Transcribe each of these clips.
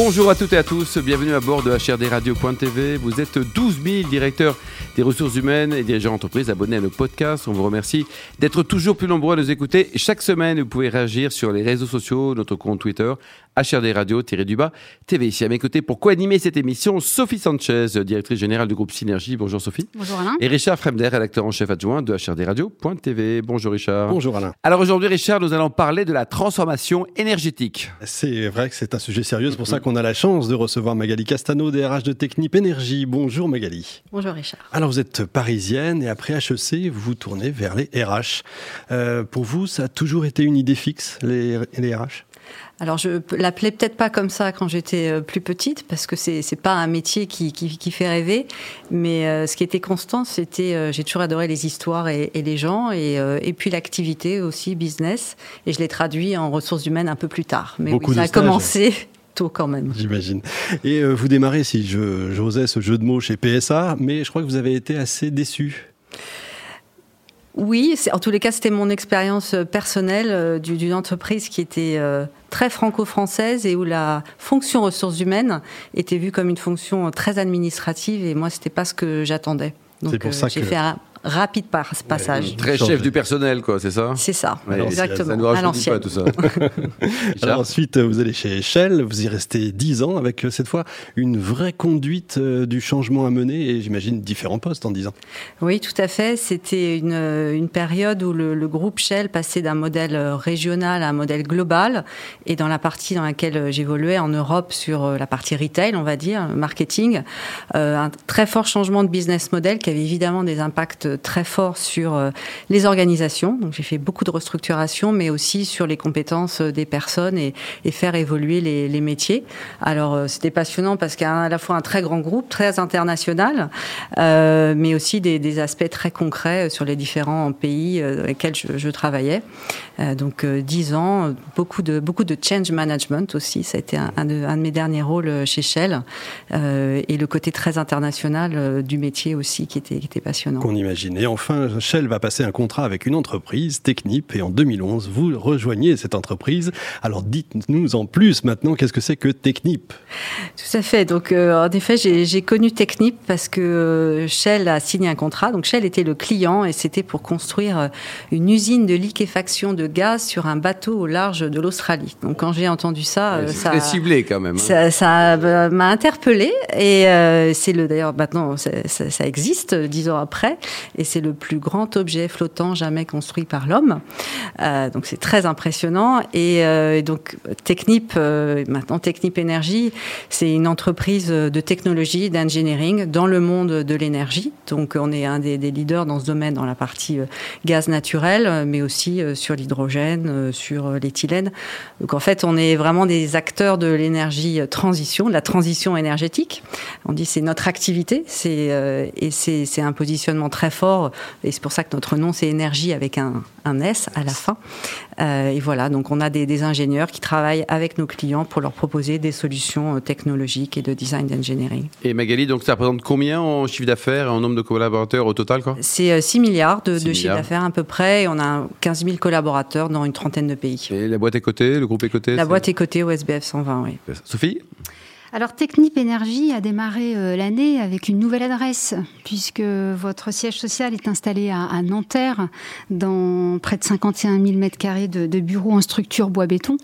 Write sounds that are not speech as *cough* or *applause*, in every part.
Bonjour à toutes et à tous, bienvenue à bord de HRDRadio.tv. Vous êtes 12 000 directeurs des ressources humaines et dirigeants d'entreprise abonnés à nos podcasts. On vous remercie d'être toujours plus nombreux à nous écouter. Chaque semaine, vous pouvez réagir sur les réseaux sociaux, notre compte Twitter, HRD Radio-du-bas TV. Ici à mes côtés, pour co-animer cette émission, Sophie Sanchez, directrice générale du groupe Synergie. Bonjour Sophie. Bonjour Alain. Et Richard Fremder, rédacteur en chef adjoint de HRD Radio.tv. Bonjour Richard. Bonjour Alain. Alors aujourd'hui, Richard, nous allons parler de la transformation énergétique. C'est vrai que c'est un sujet sérieux, c'est pour ça qu'on a la chance de recevoir Magali Castano, DRH de Technip Énergie. Bonjour Magali. Bonjour Richard. Alors vous êtes parisienne et après HEC, vous vous tournez vers les RH. Euh, pour vous, ça a toujours été une idée fixe, les, les RH alors je l'appelais peut-être pas comme ça quand j'étais euh, plus petite parce que c'est c'est pas un métier qui, qui, qui fait rêver, mais euh, ce qui était constant c'était euh, j'ai toujours adoré les histoires et, et les gens et, euh, et puis l'activité aussi business et je l'ai traduit en ressources humaines un peu plus tard. Mais Beaucoup oui, ça a stages. commencé tôt quand même. J'imagine. Et euh, vous démarrez, si je- j'osais, ce jeu de mots chez PSA, mais je crois que vous avez été assez déçu. Oui, en tous les cas, c'était mon expérience euh, personnelle euh, du- d'une entreprise qui était euh, très franco-française et où la fonction ressources humaines était vue comme une fonction très administrative et moi, c'était pas ce que j'attendais. Donc, C'est pour ça j'ai que- fait un rapide par- passage. Très Changer. chef du personnel, quoi, c'est ça C'est ça, Ouais, exactement. Ça ne nous rajeunit pas tout ça. *laughs* Alors ensuite, euh, vous allez chez Shell, vous y restez 10 ans avec euh, cette fois une vraie conduite euh, du changement à mener et j'imagine différents postes en 10 ans. Oui, tout à fait. C'était une, euh, une période où le, le groupe Shell passait d'un modèle euh, régional à un modèle global. Et dans la partie dans laquelle euh, j'évoluais en Europe sur euh, la partie retail, on va dire, marketing, euh, un très fort changement de business model qui avait évidemment des impacts très forts sur euh, les organisations. Donc j'ai fait beaucoup de restructuration, mais aussi sur les compétences euh, des personnes et, faire évoluer les, métiers. Alors euh, c'était passionnant parce qu'il y a à la fois un très grand groupe, très international, euh, mais aussi des, aspects très concrets sur les différents pays euh, dans lesquels je, travaillais. Euh, donc euh, dix ans, beaucoup de beaucoup de change management aussi. Ça a été un, de, mes derniers rôles euh, chez Shell euh, et le côté très international euh, du métier aussi qui était passionnant. Et enfin, Shell va passer un contrat avec une entreprise, Technip, et en 2011, vous rejoignez cette entreprise. Alors dites-nous en plus maintenant, qu'est-ce que c'est que Technip? Tout à fait. Donc, euh, en effet, j'ai j'ai connu Technip parce que euh, Shell a signé un contrat. Donc, Shell était le client et c'était pour construire euh, une usine de liquéfaction de gaz sur un bateau au large de l'Australie. Donc, quand j'ai entendu ça, C'est ça, ciblé quand même. hein. ça, ça m'a interpellée et euh, c'est le d'ailleurs maintenant ça, ça- ça existe dix ans après et c'est le plus grand objet flottant jamais construit par l'homme. Euh, donc c'est très impressionnant et euh, donc Technip euh, maintenant Technip Énergie c'est une entreprise de technologie d'engineering dans le monde de l'énergie. Donc on est un des, leaders dans ce domaine dans la partie euh, gaz naturel mais aussi sur l'hydrogène, sur l'éthylène. Donc en fait, on est vraiment des acteurs de l'énergie transition, de la transition énergétique. On dit c'est notre activité, et c'est un positionnement très fort et c'est pour ça que notre nom c'est énergie avec un, un S à la fin. Euh, et voilà, donc on a des, des ingénieurs qui travaillent avec nos clients pour leur proposer des solutions euh, technologiques et de design d'engineering. Et Magali, donc ça représente combien en chiffre d'affaires et en nombre de collaborateurs au total quoi? C'est euh, 6 milliards de, 6 de chiffre d'affaires à peu près et on a 15 000 collaborateurs dans une trentaine de pays. Et la boîte est cotée, le groupe est coté La boîte est cotée au SBF 120, oui. Sophie? Alors Technip Énergie a démarré euh, l'année avec une nouvelle adresse, puisque votre siège social est installé à, à Nanterre, dans près de 51 000 mètres carrés de, de bureaux en structure bois-béton.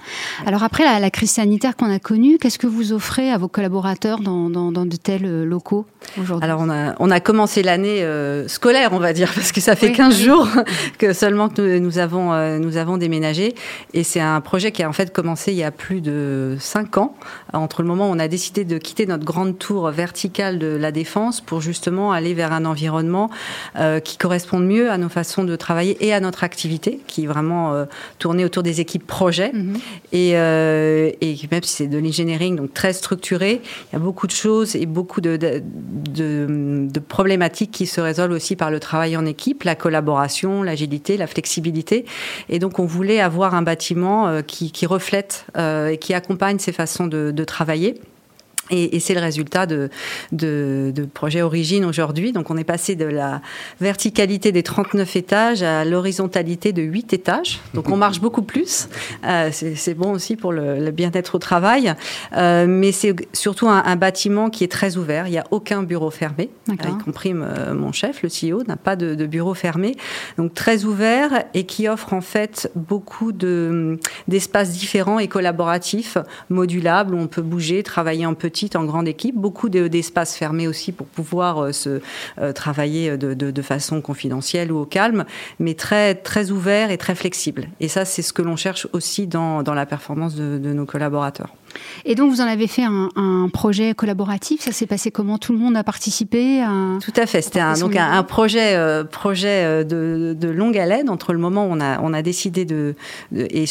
Alors après la, la crise sanitaire qu'on a connue, qu'est-ce que vous offrez à vos collaborateurs dans, dans- dans de tels euh, locaux aujourd'hui? Alors on a, on a commencé l'année euh, scolaire, on va dire, parce que ça fait Oui, 15 oui. jours *laughs* que seulement que nous, nous avons, euh, nous avons déménagé. Et c'est un projet qui a en fait commencé il y a plus de 5 ans, entre le moment où on a décidé de quitter notre grande tour verticale de la défense pour justement aller vers un environnement euh, qui corresponde mieux à nos façons de travailler et à notre activité, qui est vraiment euh, tournée autour des équipes projets. Et, euh, et même si c'est de l'engineering, donc très structuré, il y a beaucoup de choses et beaucoup de, de, de- de problématiques qui se résolvent aussi par le travail en équipe, la collaboration, l'agilité, la flexibilité. Et donc, on voulait avoir un bâtiment qui, qui reflète et qui accompagne ces façons de, de travailler. Et, c'est le résultat de, de, de projet Origine aujourd'hui. Donc on est passé de la verticalité des 39 étages à l'horizontalité de 8 étages. Donc on marche beaucoup plus. Euh, c'est bon aussi pour le, bien-être au travail. Euh, mais c'est surtout un, bâtiment qui est très ouvert. Il n'y a aucun bureau fermé, y compris euh, mon chef, le CEO, n'a pas de, de, bureau fermé. Donc très ouvert et qui offre en fait beaucoup d'espaces différents et collaboratifs, modulables, où on peut bouger, travailler en en grande équipe, beaucoup d'espaces fermés aussi pour pouvoir euh, se euh, travailler de, façon confidentielle ou au calme, mais très très ouvert et très flexible. Et ça, c'est ce que l'on cherche aussi dans, la performance de nos collaborateurs. Et donc, vous en avez fait un, projet collaboratif. Ça s'est passé comment Tout le monde a participé Tout à fait. C'était un, donc un, projet, euh, projet euh, de, de, longue haleine entre le moment où on a, on a décidé de, et,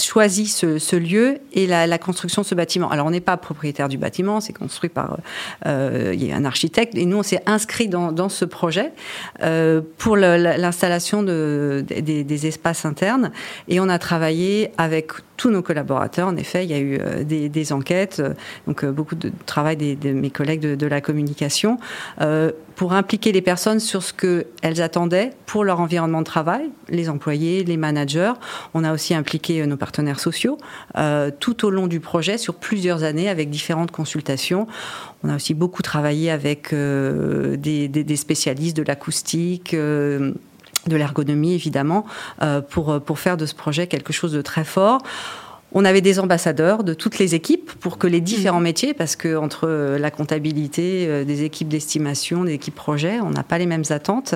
choisi ce, lieu et la, construction de ce bâtiment. Alors, on n'est pas propriétaire du bâtiment. C'est construit par euh, il y a un architecte. Et nous, on s'est inscrit dans, dans, ce projet pour l'installation de, des, des espaces internes. Et on a travaillé avec tous nos collaborateurs. En effet, il y a eu euh, des, enquêtes, euh, donc euh, beaucoup de travail de mes collègues de, la communication, pour impliquer les personnes sur ce qu'elles attendaient pour leur environnement de travail, les employés, les managers. On a aussi impliqué nos partenaires sociaux tout au long du projet sur plusieurs années avec différentes consultations. On a aussi beaucoup travaillé avec des, des, spécialistes de l'acoustique de l'ergonomie évidemment, euh, pour, pour faire de ce projet quelque chose de très fort. On avait des ambassadeurs de toutes les équipes pour que les différents mmh. métiers, parce que entre la comptabilité, euh, des équipes d'estimation, des équipes projet, on n'a pas les mêmes attentes.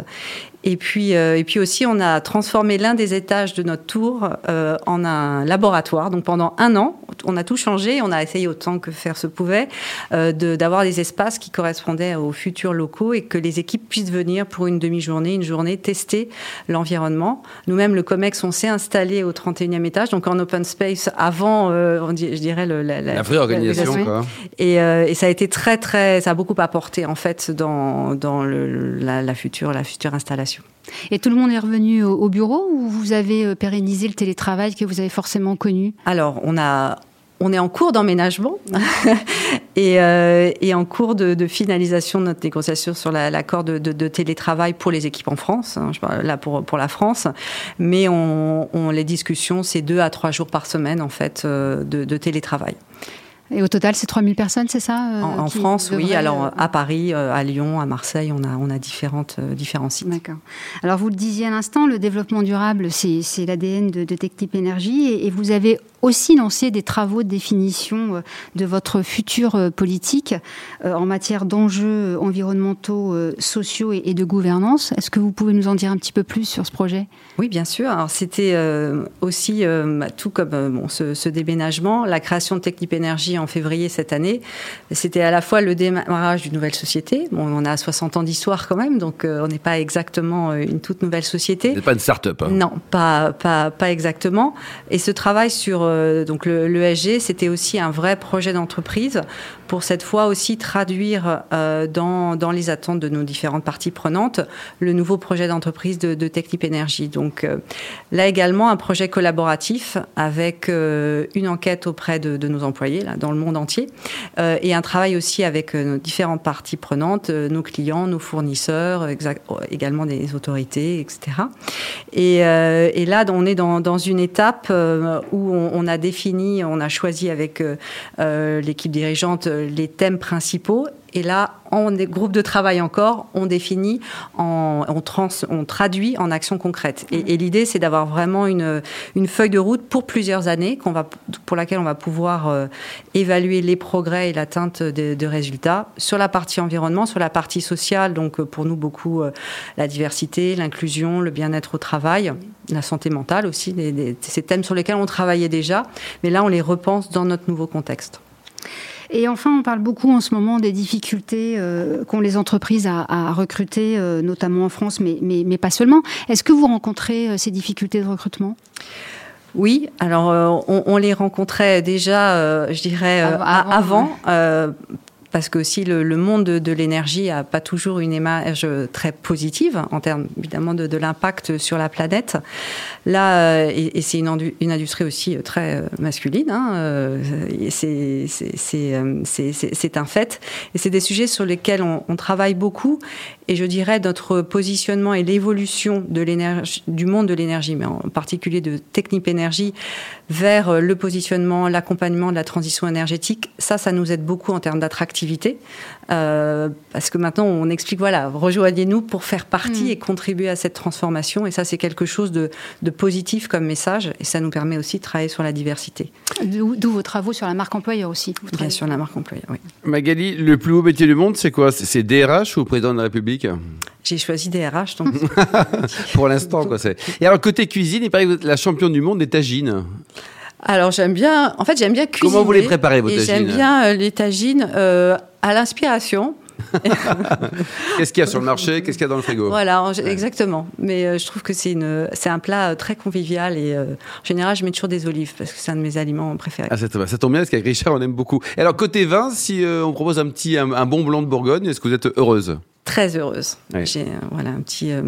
Et puis, euh, et puis aussi, on a transformé l'un des étages de notre tour euh, en un laboratoire. Donc pendant un an, on a tout changé. On a essayé autant que faire se pouvait euh, d'avoir des espaces qui correspondaient aux futurs locaux et que les équipes puissent venir pour une demi-journée, une journée, tester l'environnement. Nous-mêmes, le COMEX, on s'est installé au 31e étage, donc en open space avant, on dit, je dirais, le, la, la, vraie organisation. Quoi. Et, et, ça a été très, très, ça a beaucoup apporté en fait dans, dans le, la, la future, la future installation. Et tout le monde est revenu au, bureau ou vous avez euh, pérennisé le télétravail que vous avez forcément connu? Alors, on a on est en cours d'emménagement *laughs* euh, et, en cours de, finalisation de notre négociation sur l'accord de, télétravail pour les équipes en France, hein, je parle là pour, pour la France, mais on, les discussions, c'est deux à trois jours par semaine en fait euh, de, télétravail. Et au total, c'est 3000 personnes, c'est ça euh, En, France, oui. Alors, à Paris, euh, à Lyon, à Marseille, on a, on a différentes, différents sites. D'accord. Alors, vous le disiez à l'instant, le développement durable, c'est l'ADN de, de TechTip Énergie. Et, et, vous avez aussi lancé des travaux de définition euh, de votre futur euh, politique euh, en matière d'enjeux environnementaux, sociaux et de gouvernance. Est-ce que vous pouvez nous en dire un petit peu plus sur ce projet? Oui, bien sûr. Alors c'était aussi, bah, tout comme bon, ce, déménagement, la création de Technip Énergie en février cette année, c'était à la fois le démarrage d'une nouvelle société. Bon, on a 60 ans d'histoire quand même, donc on n'est pas exactement une toute nouvelle société. n'est pas une start-up. Hein? Non, pas, pas, pas exactement. Et ce travail sur euh, donc l'ESG, c'était aussi un vrai projet d'entreprise pour cette fois aussi traduire euh, dans, dans, les attentes de nos différentes parties prenantes le nouveau projet d'entreprise de, de Technip Énergie. Donc euh, là également un projet collaboratif avec une enquête auprès de, nos employés dans le monde entier et un travail aussi avec nos différentes parties prenantes, nos clients, nos fournisseurs, également des autorités, etc. Et, là, on est dans, dans une étape où on a défini, on a choisi avec euh, euh, l'équipe dirigeante euh, les thèmes principaux. Et là, en groupe de travail encore, on définit, on, on traduit en actions concrètes. Et, l'idée, c'est d'avoir vraiment une, feuille de route pour plusieurs années, pour laquelle on va pouvoir évaluer les progrès et l'atteinte de, résultats sur la partie environnement, sur la partie sociale. Donc, pour nous, beaucoup la diversité, l'inclusion, le bien-être au travail la santé mentale aussi, ces thèmes sur lesquels on travaillait déjà, mais là on les repense dans notre nouveau contexte. Et enfin, on parle beaucoup en ce moment des difficultés euh, qu'ont les entreprises à, recruter, euh, notamment en France, mais, mais, pas seulement. Est-ce que vous rencontrez euh, ces difficultés de recrutement? Oui, alors on, les rencontrait déjà, je dirais, avant parce que aussi le, monde de, l'énergie a pas toujours une image très positive en termes évidemment de, l'impact sur la planète. Là, et, c'est une, industrie aussi très masculine, hein, c'est un fait. Et c'est des sujets sur lesquels on travaille beaucoup. Et je dirais notre positionnement et l'évolution de l'énergie, du monde de l'énergie, mais en particulier de Technip Énergie, vers le positionnement, l'accompagnement de la transition énergétique, ça, ça nous aide beaucoup en termes d'attractivité. Euh, parce que maintenant, on explique, voilà, rejoignez-nous pour faire partie mm. et contribuer à cette transformation. Et ça, c'est quelque chose de, positif comme message. Et ça nous permet aussi de travailler sur la diversité. D'où vos travaux sur la marque employeur aussi. Bien sûr, la marque employeur, oui. Magali, le plus haut métier du monde, c'est quoi? C'est DRH ou président de la République? J'ai choisi DRH. Donc... *laughs* Pour l'instant, quoi. Et alors, côté cuisine, il paraît que vous êtes la championne du monde des tagines. Alors, j'aime bien, en fait, j'aime bien cuisiner. Comment vous les préparez, vos tagines J'aime bien euh, les tagines euh, à l'inspiration. *laughs* Qu'est-ce qu'il y a sur le marché? Qu'est-ce qu'il y a dans le frigo? Voilà, exactement. Mais euh, je trouve que c'est, une, c'est un plat très convivial et en général, je mets toujours des olives parce que c'est un de mes aliments préférés. Ah, ça, ça tombe bien parce qu'avec Richard, on aime beaucoup. Et alors, côté vin, si on propose un petit un bon blanc de Bourgogne, est-ce que vous êtes heureuse? Très heureuse. J'ai voilà un petit euh,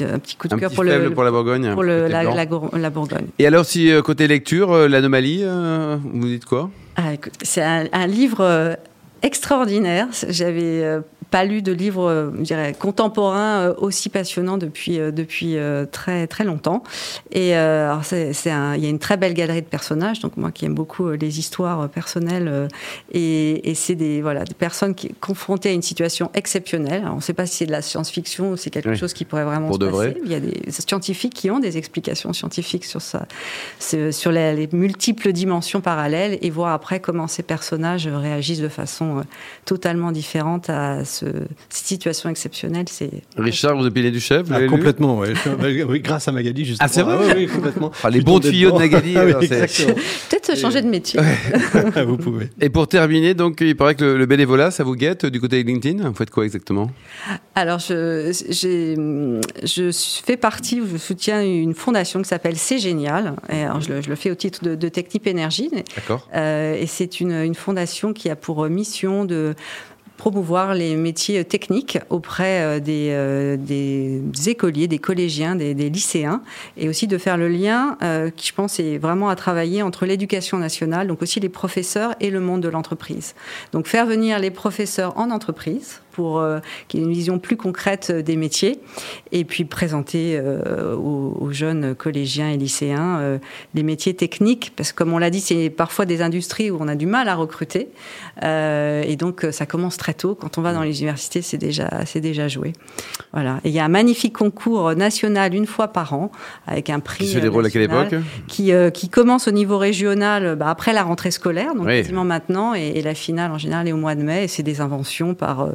un petit coup de cœur pour, le, pour la Bourgogne. Pour le, la, la, Bourgogne. Et alors, si euh, côté lecture, euh, l'anomalie, vous dites quoi? Ah, C'est un, un, livre extraordinaire. J'avais pas lu de livre, euh, je dirais, contemporain euh, aussi passionnant depuis, euh, depuis très, très longtemps. Et alors c'est, c'est il y a une très belle galerie de personnages, donc moi qui aime beaucoup les histoires personnelles, et, et, c'est des, voilà, des personnes qui confrontées à une situation exceptionnelle. on ne sait pas si c'est de la science-fiction ou c'est quelque chose qui pourrait vraiment se passer. Il y a des scientifiques qui ont des explications scientifiques sur ça, sur les, les multiples dimensions parallèles, et voir après comment ces personnages réagissent de façon totalement différente à ce cette situation exceptionnelle. C'est Richard, vous avez du chef ah, Complètement, *laughs* oui. Grâce à Magali, justement. Ah, c'est vrai ah, oui, complètement. les bons tuyaux de Magali. *laughs* Ah *laughs* Peut-être changer de métier. vous pouvez. Et pour terminer, donc, il paraît que le, bénévolat, ça vous guette du côté de LinkedIn? Vous faites quoi exactement? Alors, je, je fais partie, je soutiens une fondation qui s'appelle C'est Génial. Et alors, je, le, fais au titre de, de Technip Énergie. D'accord. Euh, et c'est une, une fondation qui a pour mission de promouvoir les métiers techniques auprès euh, des, euh, des écoliers, des collégiens, des, lycéens, et aussi de faire le lien, euh, qui je pense est vraiment à travailler entre l'éducation nationale, donc aussi les professeurs et le monde de l'entreprise. Donc faire venir les professeurs en entreprise pour euh, qu'il y ait une vision plus concrète euh, des métiers. Et puis présenter euh, aux, jeunes collégiens et lycéens les métiers techniques. Parce que comme on l'a dit c'est parfois des industries où on a du mal à recruter. Et donc ça commence très tôt. Quand on va dans les universités c'est déjà c'est déjà joué. Voilà. Et il y a un magnifique concours national une fois par an avec un prix qui se déroule à quelle époque? qui, qui commence au niveau régional bah, après la rentrée scolaire donc quasiment maintenant. Et, et, la finale en général est au mois de mai. Et c'est des inventions par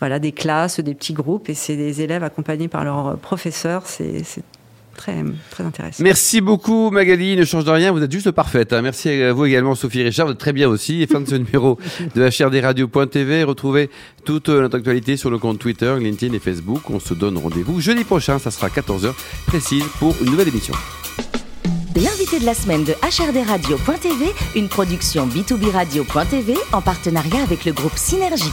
voilà, des classes, des petits groupes, et c'est des élèves accompagnés par leurs professeurs. C'est très, très intéressant. Merci beaucoup Magali, ne change de rien, vous êtes juste parfaite. Hein. Merci à vous également Sophie Richard, vous êtes très bien aussi. Et fin de ce *laughs* numéro de HRDRadio.tv, retrouvez toute notre actualité sur le compte Twitter, LinkedIn et Facebook. On se donne rendez-vous jeudi prochain, ça sera 14h précise pour une nouvelle émission. L'invité de la semaine de HRDRadio.tv, une production B2B Radio.tv en partenariat avec le groupe Synergie.